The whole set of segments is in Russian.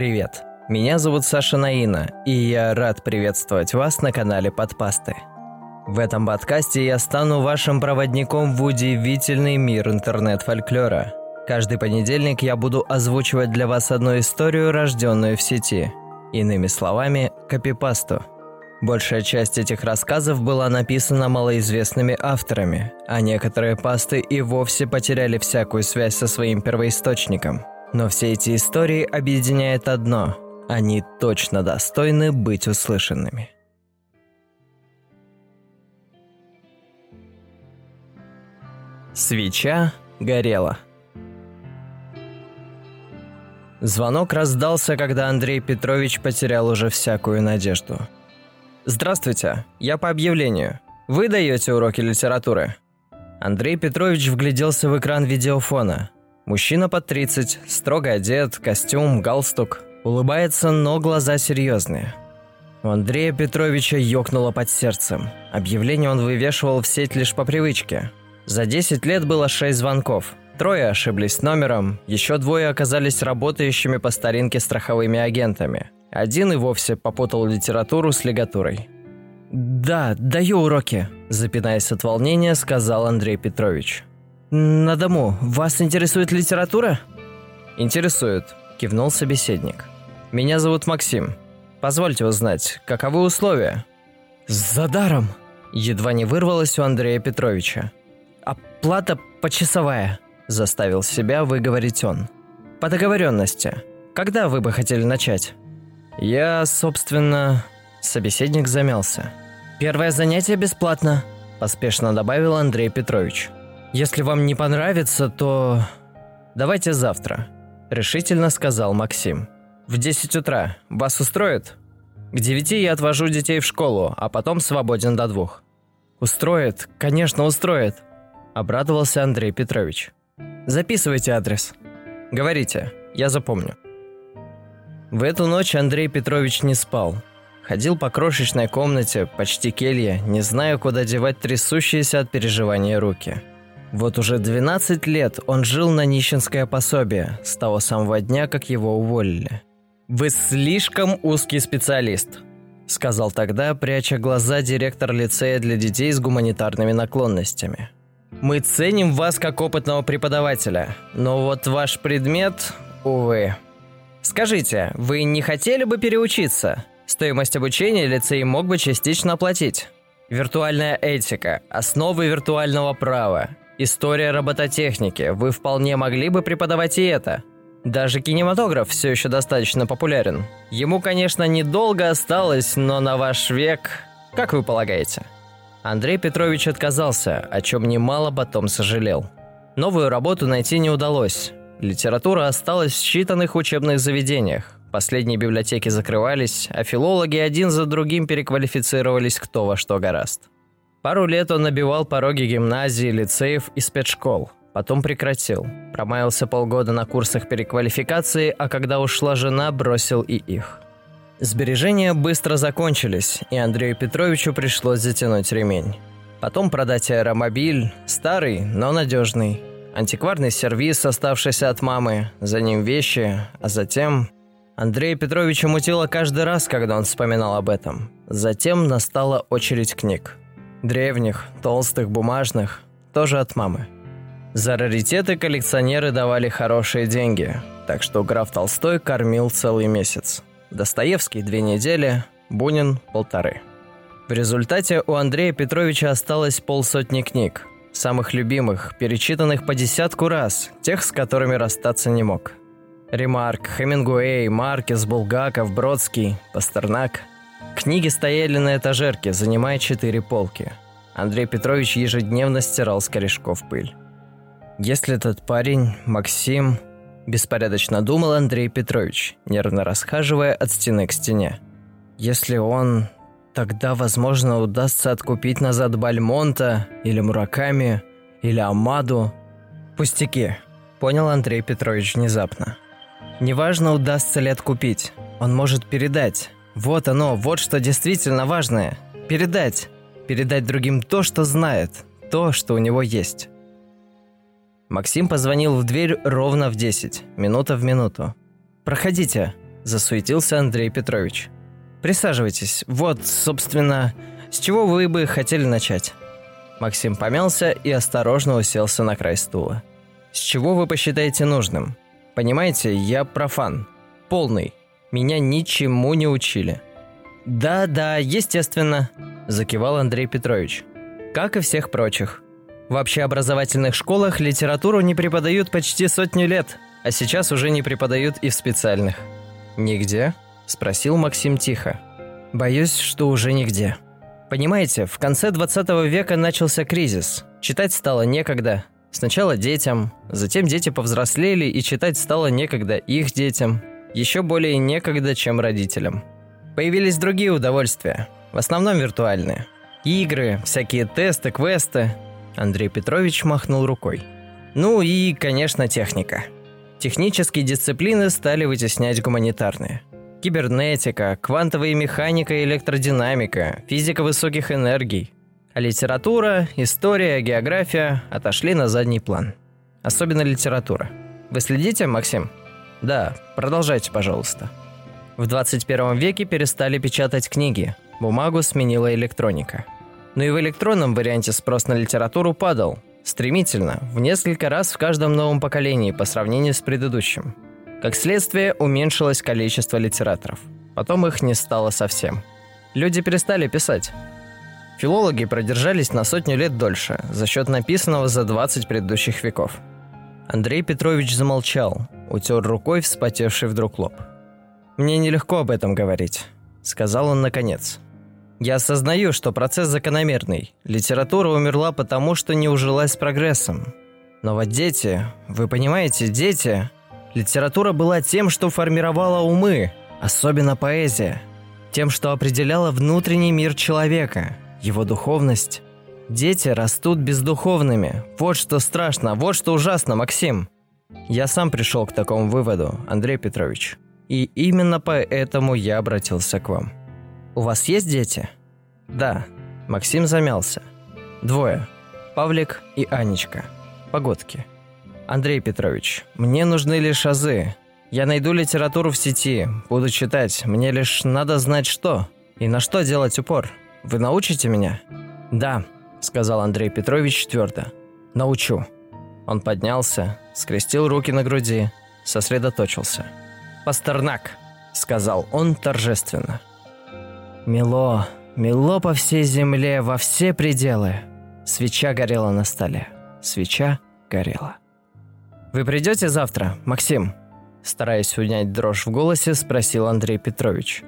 Привет, меня зовут Саша Наина, и я рад приветствовать вас на канале Подпасты. В этом подкасте я стану вашим проводником в удивительный мир интернет-фольклора. Каждый понедельник я буду озвучивать для вас одну историю, рожденную в сети. Иными словами, копипасту. Большая часть этих рассказов была написана малоизвестными авторами, а некоторые пасты и вовсе потеряли всякую связь со своим первоисточником. Но все эти истории объединяет одно – они точно достойны быть услышанными. Свеча горела. Звонок раздался, когда Андрей Петрович потерял уже всякую надежду. «Здравствуйте, я по объявлению. Вы даете уроки литературы?» Андрей Петрович вгляделся в экран видеофона. Мужчина под 30, строго одет, костюм, галстук. Улыбается, но глаза серьезные. У Андрея Петровича ёкнуло под сердцем. Объявление он вывешивал в сеть лишь по привычке. За 10 лет было 6 звонков. Трое ошиблись номером, еще двое оказались работающими по старинке страховыми агентами. Один и вовсе попутал литературу с лигатурой. «Да, даю уроки», – запинаясь от волнения, сказал Андрей Петрович. «На дому. Вас интересует литература?» «Интересует», – кивнул собеседник. «Меня зовут Максим. Позвольте узнать, каковы условия?» «За даром!» – едва не вырвалось у Андрея Петровича. «Оплата почасовая», – заставил себя выговорить он. «По договоренности. Когда вы бы хотели начать?» «Я, собственно...» Собеседник замялся. «Первое занятие бесплатно», – поспешно добавил Андрей Петрович. «Если вам не понравится, то...» «Давайте завтра», – решительно сказал Максим. «В 10 утра. Вас устроит?» «К девяти я отвожу детей в школу, а потом свободен до двух». «Устроит, конечно, устроит», – обрадовался Андрей Петрович. «Записывайте адрес». «Говорите, я запомню». В эту ночь Андрей Петрович не спал. Ходил по крошечной комнате, почти келье, не зная, куда девать трясущиеся от переживания руки. Вот уже 12 лет он жил на нищенское пособие, с того самого дня, как его уволили. «Вы слишком узкий специалист», – сказал тогда, пряча глаза директор лицея для детей с гуманитарными наклонностями. Мы ценим вас как опытного преподавателя, но вот ваш предмет, увы. Скажите, вы не хотели бы переучиться? Стоимость обучения лицей мог бы частично оплатить. Виртуальная этика, основы виртуального права, история робототехники. Вы вполне могли бы преподавать и это. Даже кинематограф все еще достаточно популярен. Ему, конечно, недолго осталось, но на ваш век, как вы полагаете? Андрей Петрович отказался, о чем немало потом сожалел. Новую работу найти не удалось. Литература осталась в считанных учебных заведениях. Последние библиотеки закрывались, а филологи один за другим переквалифицировались кто во что гораст. Пару лет он набивал пороги гимназии, лицеев и спецшкол. Потом прекратил. Промаялся полгода на курсах переквалификации, а когда ушла жена, бросил и их. Сбережения быстро закончились, и Андрею Петровичу пришлось затянуть ремень. Потом продать аэромобиль, старый, но надежный. Антикварный сервис, оставшийся от мамы, за ним вещи, а затем... Андрея Петровича мутило каждый раз, когда он вспоминал об этом. Затем настала очередь книг. Древних, толстых, бумажных, тоже от мамы. За раритеты коллекционеры давали хорошие деньги, так что граф Толстой кормил целый месяц. Достоевский – две недели, Бунин – полторы. В результате у Андрея Петровича осталось полсотни книг, самых любимых, перечитанных по десятку раз, тех, с которыми расстаться не мог. Ремарк, Хемингуэй, Маркес, Булгаков, Бродский, Пастернак. Книги стояли на этажерке, занимая четыре полки. Андрей Петрович ежедневно стирал с корешков пыль. Если этот парень, Максим, Беспорядочно думал Андрей Петрович, нервно расхаживая от стены к стене. Если он... Тогда, возможно, удастся откупить назад Бальмонта, или Мураками, или Амаду. Пустяки, понял Андрей Петрович внезапно. Неважно, удастся ли откупить, он может передать. Вот оно, вот что действительно важное. Передать. Передать другим то, что знает, то, что у него есть. Максим позвонил в дверь ровно в 10, минута в минуту. «Проходите», Засуетился Андрей Петрович. «Присаживайтесь. Вот, собственно, с чего вы бы хотели начать?» Максим помялся и осторожно уселся на край стула. «С чего вы посчитаете нужным? Понимаете, я профан. Полный. Меня ничему не учили». «Да-да, естественно», – закивал Андрей Петрович. «Как и всех прочих. В общеобразовательных школах литературу не преподают почти сотню лет, а сейчас уже не преподают и в специальных». «Нигде?» – спросил Максим тихо. «Боюсь, что уже нигде». Понимаете, в конце 20 века начался кризис. Читать стало некогда. Сначала детям, затем дети повзрослели, и читать стало некогда их детям. Еще более некогда, чем родителям. Появились другие удовольствия, в основном виртуальные. Игры, всякие тесты, квесты. Андрей Петрович махнул рукой. Ну и, конечно, техника. Технические дисциплины стали вытеснять гуманитарные – кибернетика, квантовая механика и электродинамика, физика высоких энергий. А литература, история, география отошли на задний план. Особенно литература. Вы следите, Максим? Да, продолжайте, пожалуйста. В 21 веке перестали печатать книги. Бумагу сменила электроника. Но и в электронном варианте спрос на литературу падал. Стремительно, в несколько раз в каждом новом поколении по сравнению с предыдущим – как следствие, уменьшилось количество литераторов. Потом их не стало совсем. Люди перестали писать. Филологи продержались на сотню лет дольше за счет написанного за 20 предыдущих веков. Андрей Петрович замолчал, утер рукой вспотевший вдруг лоб. «Мне нелегко об этом говорить», — сказал он наконец. «Я осознаю, что процесс закономерный. Литература умерла потому, что не ужилась с прогрессом. Но вот дети, вы понимаете, дети, Литература была тем, что формировала умы, особенно поэзия. Тем, что определяла внутренний мир человека, его духовность. Дети растут бездуховными. Вот что страшно, вот что ужасно, Максим. Я сам пришел к такому выводу, Андрей Петрович. И именно поэтому я обратился к вам. У вас есть дети? Да. Максим замялся. Двое. Павлик и Анечка. Погодки. Андрей Петрович, мне нужны лишь азы. Я найду литературу в сети, буду читать. Мне лишь надо знать что и на что делать упор. Вы научите меня? Да, сказал Андрей Петрович твердо. Научу. Он поднялся, скрестил руки на груди, сосредоточился. «Пастернак», — сказал он торжественно. «Мело, мело по всей земле, во все пределы». Свеча горела на столе. Свеча горела. «Вы придете завтра, Максим?» Стараясь унять дрожь в голосе, спросил Андрей Петрович.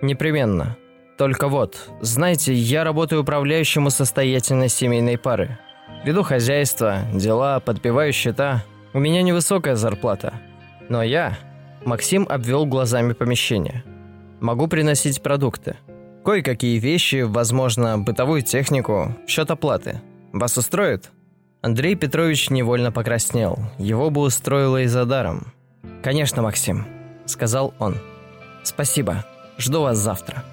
«Непременно. Только вот, знаете, я работаю управляющим у состоятельной семейной пары. Веду хозяйство, дела, подбиваю счета. У меня невысокая зарплата. Но я...» Максим обвел глазами помещение. «Могу приносить продукты. Кое-какие вещи, возможно, бытовую технику, счет оплаты. Вас устроит?» Андрей Петрович невольно покраснел. Его бы устроило и за даром. «Конечно, Максим», — сказал он. «Спасибо. Жду вас завтра».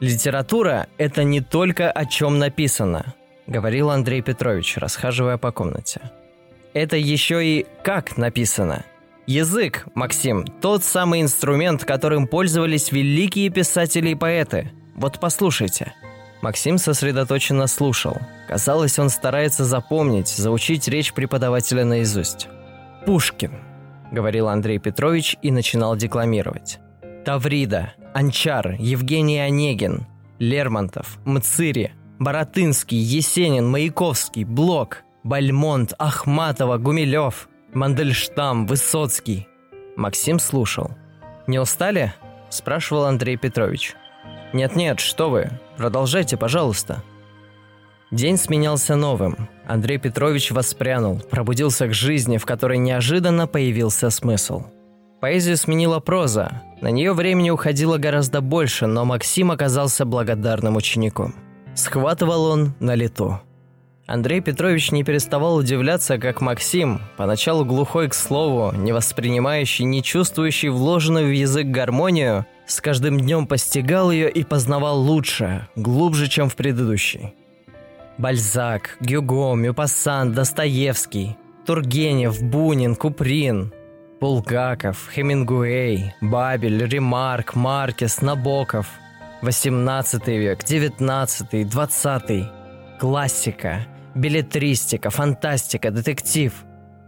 «Литература — это не только о чем написано», — говорил Андрей Петрович, расхаживая по комнате. «Это еще и как написано. Язык, Максим, тот самый инструмент, которым пользовались великие писатели и поэты. Вот послушайте». Максим сосредоточенно слушал. Казалось, он старается запомнить, заучить речь преподавателя наизусть. «Пушкин», — говорил Андрей Петрович и начинал декламировать. «Таврида, Анчар, Евгений Онегин, Лермонтов, Мцири, Боротынский, Есенин, Маяковский, Блок, Бальмонт, Ахматова, Гумилев, Мандельштам, Высоцкий». Максим слушал. «Не устали?» – спрашивал Андрей Петрович. «Нет-нет, что вы, продолжайте, пожалуйста». День сменялся новым. Андрей Петрович воспрянул, пробудился к жизни, в которой неожиданно появился смысл. Поэзию сменила проза. На нее времени уходило гораздо больше, но Максим оказался благодарным учеником. Схватывал он на лету. Андрей Петрович не переставал удивляться, как Максим, поначалу глухой к слову, не воспринимающий, не чувствующий вложенную в язык гармонию, с каждым днем постигал ее и познавал лучше, глубже, чем в предыдущий. Бальзак, Гюго, Мюпассан, Достоевский, Тургенев, Бунин, Куприн. Булгаков, Хемингуэй, Бабель, Ремарк, Маркес, Набоков. 18 век, 19, 20. Классика, билетристика, фантастика, детектив.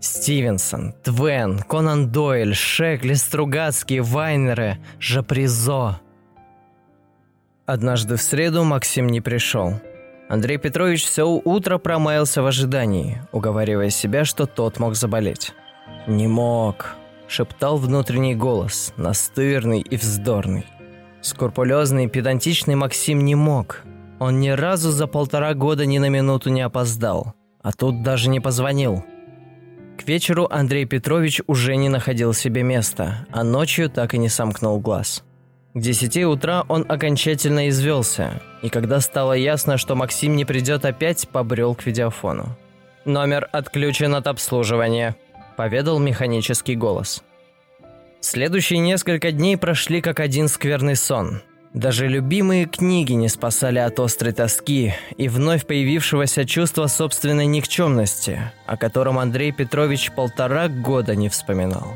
Стивенсон, Твен, Конан Дойль, Шекли, Стругацкий, Вайнеры, Жапризо. Однажды в среду Максим не пришел. Андрей Петрович все утро промаялся в ожидании, уговаривая себя, что тот мог заболеть. «Не мог», – шептал внутренний голос, настырный и вздорный. Скрупулезный и педантичный Максим не мог. Он ни разу за полтора года ни на минуту не опоздал, а тут даже не позвонил. К вечеру Андрей Петрович уже не находил себе места, а ночью так и не сомкнул глаз. К десяти утра он окончательно извелся, и когда стало ясно, что Максим не придет опять, побрел к видеофону. «Номер отключен от обслуживания», – поведал механический голос. Следующие несколько дней прошли как один скверный сон. Даже любимые книги не спасали от острой тоски и вновь появившегося чувства собственной никчемности, о котором Андрей Петрович полтора года не вспоминал.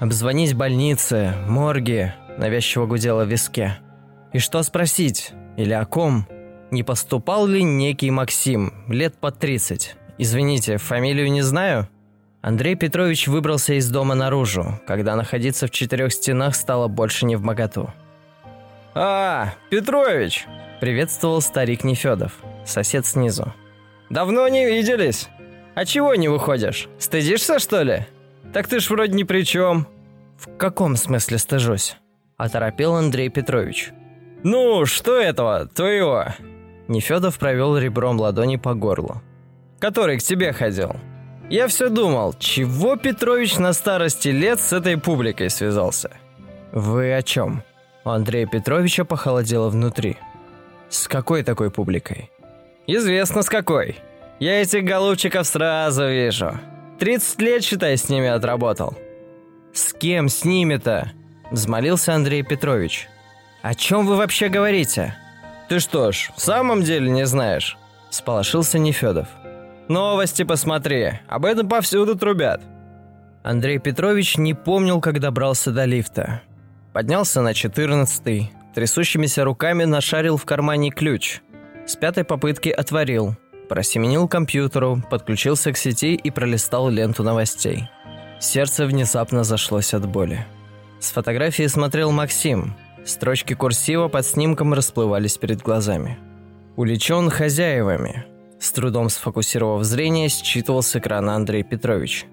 Обзвонить больницы, морги, навязчиво гудело в виске. И что спросить? Или о ком? Не поступал ли некий Максим, лет по 30? Извините, фамилию не знаю? Андрей Петрович выбрался из дома наружу, когда находиться в четырех стенах стало больше не в моготу. «А, Петрович!» – приветствовал старик Нефедов, сосед снизу. «Давно не виделись. А чего не выходишь? Стыдишься, что ли? Так ты ж вроде ни при чем». «В каком смысле стыжусь?» – оторопел Андрей Петрович. «Ну, что этого, твоего?» Нефедов провел ребром ладони по горлу. «Который к тебе ходил. Я все думал, чего Петрович на старости лет с этой публикой связался? Вы о чем? У Андрея Петровича похолодело внутри. С какой такой публикой? Известно с какой. Я этих голубчиков сразу вижу. 30 лет, считай, с ними отработал. С кем с ними-то? Взмолился Андрей Петрович. О чем вы вообще говорите? Ты что ж, в самом деле не знаешь? Сполошился Нефедов. Новости посмотри, об этом повсюду трубят. Андрей Петрович не помнил, как добрался до лифта. Поднялся на четырнадцатый, трясущимися руками нашарил в кармане ключ. С пятой попытки отворил, просеменил компьютеру, подключился к сети и пролистал ленту новостей. Сердце внезапно зашлось от боли. С фотографии смотрел Максим. Строчки курсива под снимком расплывались перед глазами. Уличен хозяевами – с трудом сфокусировав зрение, считывал с экрана Андрей Петрович.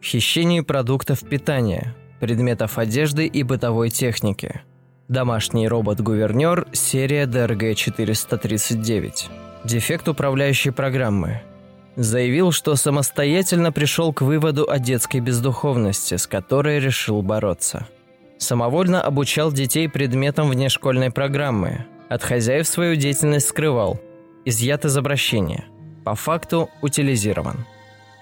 В хищении продуктов питания, предметов одежды и бытовой техники. Домашний робот-гувернер, серия DRG-439. Дефект управляющей программы. Заявил, что самостоятельно пришел к выводу о детской бездуховности, с которой решил бороться. Самовольно обучал детей предметам внешкольной программы. От хозяев свою деятельность скрывал. Изъят из обращения по факту утилизирован.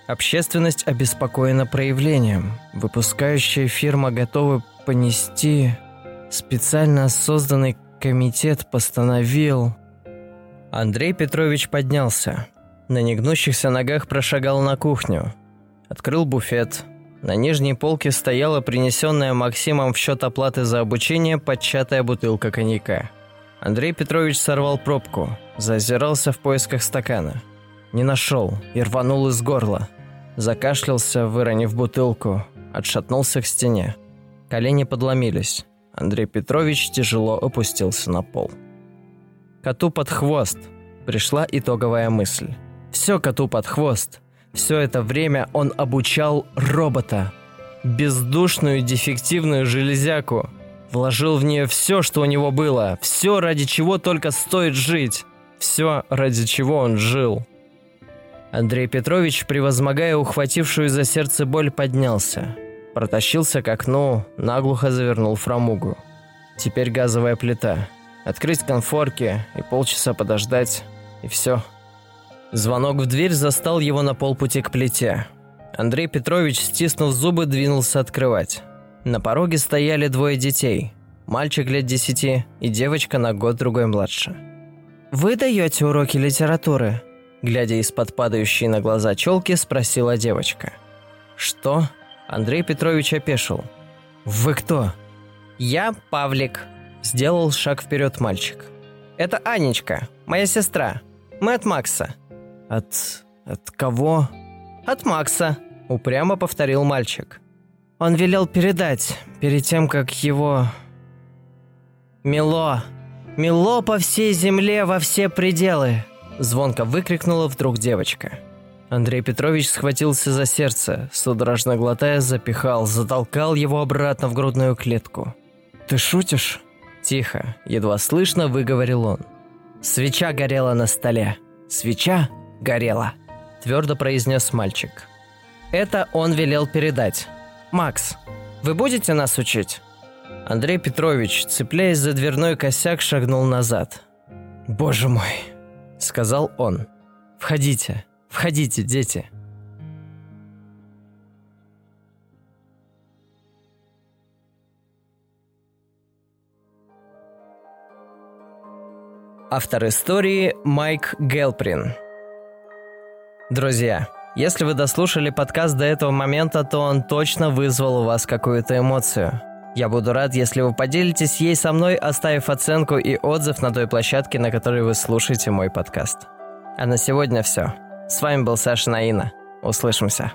Общественность обеспокоена проявлением. Выпускающая фирма готова понести... Специально созданный комитет постановил... Андрей Петрович поднялся. На негнущихся ногах прошагал на кухню. Открыл буфет. На нижней полке стояла принесенная Максимом в счет оплаты за обучение подчатая бутылка коньяка. Андрей Петрович сорвал пробку, зазирался в поисках стакана – не нашел и рванул из горла. Закашлялся, выронив бутылку, отшатнулся к стене. Колени подломились. Андрей Петрович тяжело опустился на пол. Коту под хвост. Пришла итоговая мысль. Все коту под хвост. Все это время он обучал робота. Бездушную дефективную железяку. Вложил в нее все, что у него было. Все, ради чего только стоит жить. Все, ради чего он жил. Андрей Петрович, превозмогая ухватившую за сердце боль, поднялся. Протащился к окну, наглухо завернул фрамугу. Теперь газовая плита. Открыть конфорки и полчаса подождать, и все. Звонок в дверь застал его на полпути к плите. Андрей Петрович, стиснув зубы, двинулся открывать. На пороге стояли двое детей. Мальчик лет десяти и девочка на год-другой младше. «Вы даете уроки литературы?» Глядя из-под падающей на глаза челки, спросила девочка. «Что?» Андрей Петрович опешил. «Вы кто?» «Я Павлик», – сделал шаг вперед мальчик. «Это Анечка, моя сестра. Мы от Макса». «От... от кого?» «От Макса», – упрямо повторил мальчик. «Он велел передать, перед тем, как его...» «Мило! Мило по всей земле во все пределы!» – звонко выкрикнула вдруг девочка. Андрей Петрович схватился за сердце, судорожно глотая, запихал, затолкал его обратно в грудную клетку. «Ты шутишь?» Тихо, едва слышно выговорил он. «Свеча горела на столе. Свеча горела», – твердо произнес мальчик. «Это он велел передать. Макс, вы будете нас учить?» Андрей Петрович, цепляясь за дверной косяк, шагнул назад. «Боже мой!» – сказал он. «Входите, Входите, дети. Автор истории Майк Гелприн. Друзья, если вы дослушали подкаст до этого момента, то он точно вызвал у вас какую-то эмоцию. Я буду рад, если вы поделитесь ей со мной, оставив оценку и отзыв на той площадке, на которой вы слушаете мой подкаст. А на сегодня все. С вами был Саша Наина. Услышимся.